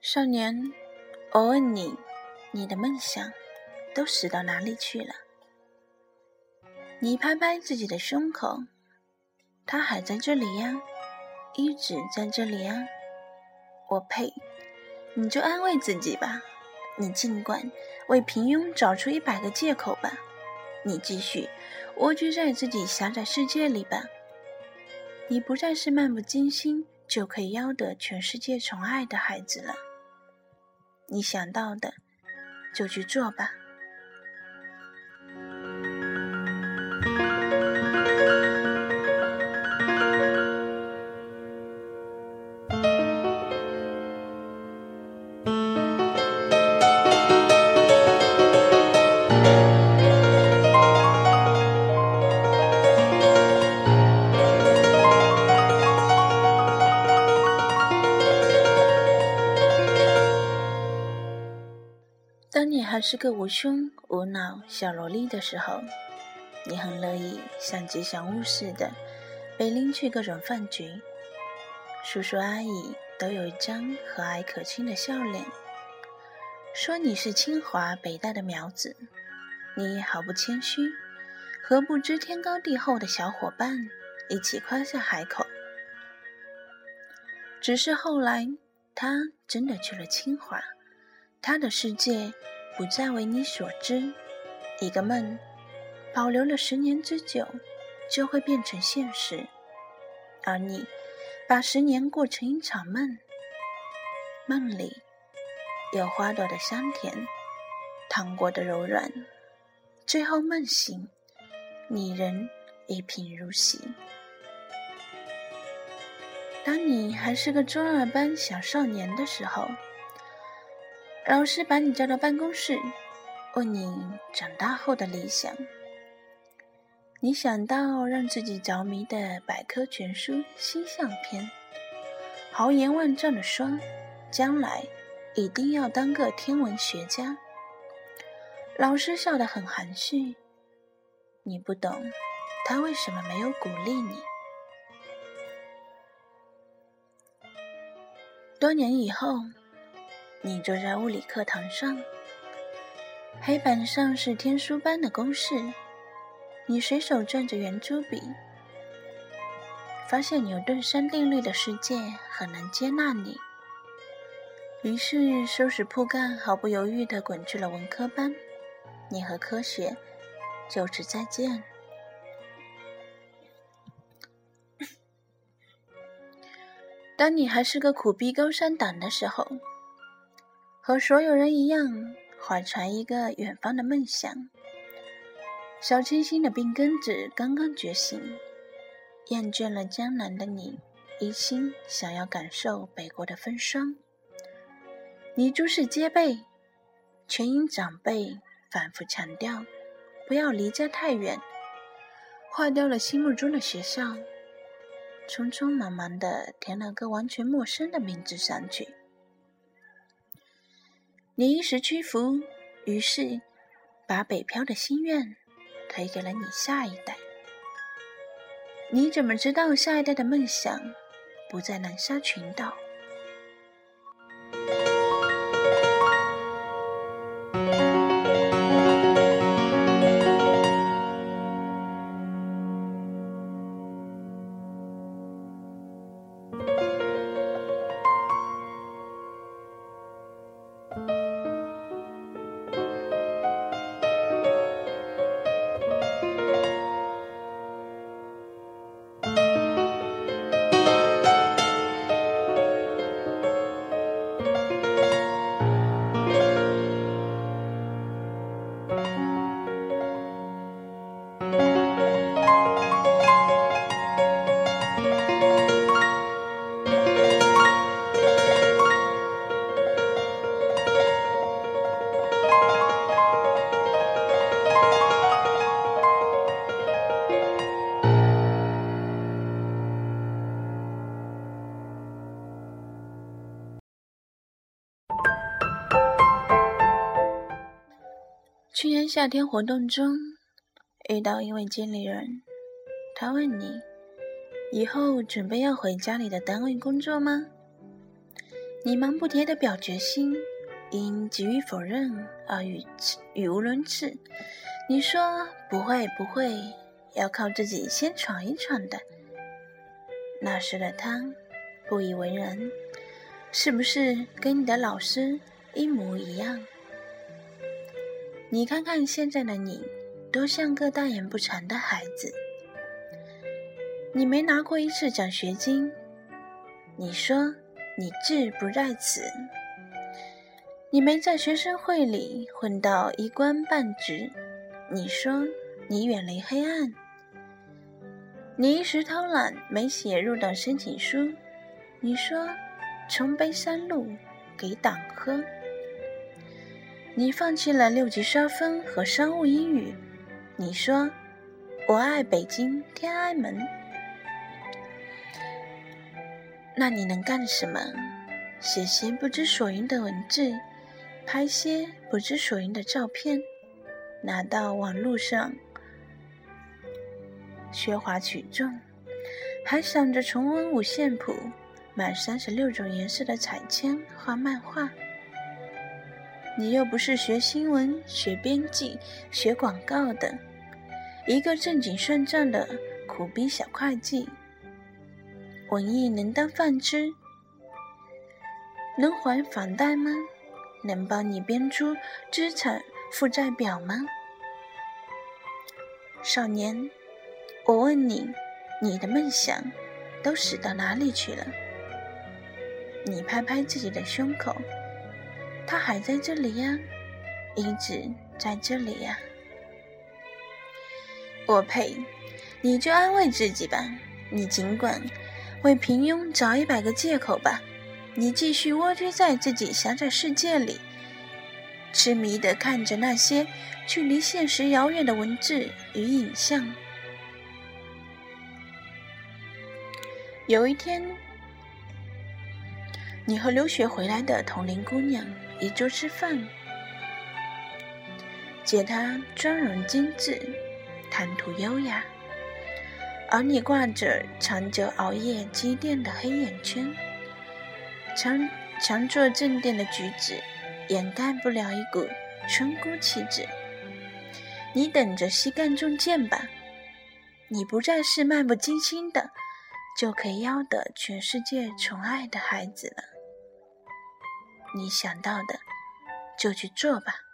少年，我问你，你的梦想都死到哪里去了？你拍拍自己的胸口，他还在这里呀，一直在这里呀。我呸！你就安慰自己吧，你尽管为平庸找出一百个借口吧，你继续蜗居在自己狭窄世界里吧。你不再是漫不经心就可以邀得全世界宠爱的孩子了。你想到的，就去做吧。你还是个无胸无脑小萝莉的时候，你很乐意像吉祥物似的被拎去各种饭局，叔叔阿姨都有一张和蔼可亲的笑脸，说你是清华北大的苗子，你毫不谦虚，和不知天高地厚的小伙伴一起夸下海口。只是后来，他真的去了清华。他的世界不再为你所知，一个梦保留了十年之久，就会变成现实。而你把十年过成一场梦，梦里有花朵的香甜，糖果的柔软，最后梦醒，你仍一贫如洗。当你还是个中二班小少年的时候。老师把你叫到办公室，问你长大后的理想。你想到让自己着迷的百科全书星象篇，豪言万丈的说，将来一定要当个天文学家。老师笑得很含蓄，你不懂他为什么没有鼓励你。多年以后。你坐在物理课堂上，黑板上是天书般的公式，你随手转着圆珠笔，发现牛顿三定律的世界很难接纳你，于是收拾铺盖，毫不犹豫地滚去了文科班。你和科学就此再见。当你还是个苦逼高三党的时候。和所有人一样，怀揣一个远方的梦想。小清新的病根子刚刚觉醒，厌倦了江南的你，一心想要感受北国的风霜。你诸事皆备，却因长辈反复强调不要离家太远，划掉了心目中的学校，匆匆忙忙的填了个完全陌生的名字上去。你一时屈服，于是把北漂的心愿推给了你下一代。你怎么知道下一代的梦想不在南沙群岛？去年夏天活动中，遇到一位经理人，他问你：“以后准备要回家里的单位工作吗？”你忙不迭的表决心，因急于否认而语语无伦次。你说：“不会，不会，要靠自己先闯一闯的。”那时的他不以为然，是不是跟你的老师一模一样？你看看现在的你，都像个大言不惭的孩子。你没拿过一次奖学金，你说你志不在此；你没在学生会里混到一官半职，你说你远离黑暗；你一时偷懒没写入党申请书，你说重背三路给党喝；你放弃了六级刷分和商务英语，你说我爱北京天安门。那你能干什么？写些不知所云的文字，拍些不知所云的照片，拿到网络上喧哗取众，还想着重温五线谱，买三十六种颜色的彩铅画漫画。你又不是学新闻、学编辑、学广告的，一个正经算账的苦逼小会计。文艺能当饭吃，能还房贷吗？能帮你编出资产负债表吗？少年，我问你，你的梦想都死到哪里去了？你拍拍自己的胸口，他还在这里呀，一直在这里呀。我呸！你就安慰自己吧，你尽管。为平庸找一百个借口吧，你继续蜗居在自己狭窄世界里，痴迷的看着那些距离现实遥远的文字与影像。有一天，你和留学回来的同龄姑娘一桌吃饭，见她妆容精致，谈吐优雅。而你挂着长久熬夜积淀的黑眼圈，强强作镇定的举止掩盖不了一股村姑气质。你等着膝盖中箭吧，你不再是漫不经心的就可以要得全世界宠爱的孩子了。你想到的就去做吧。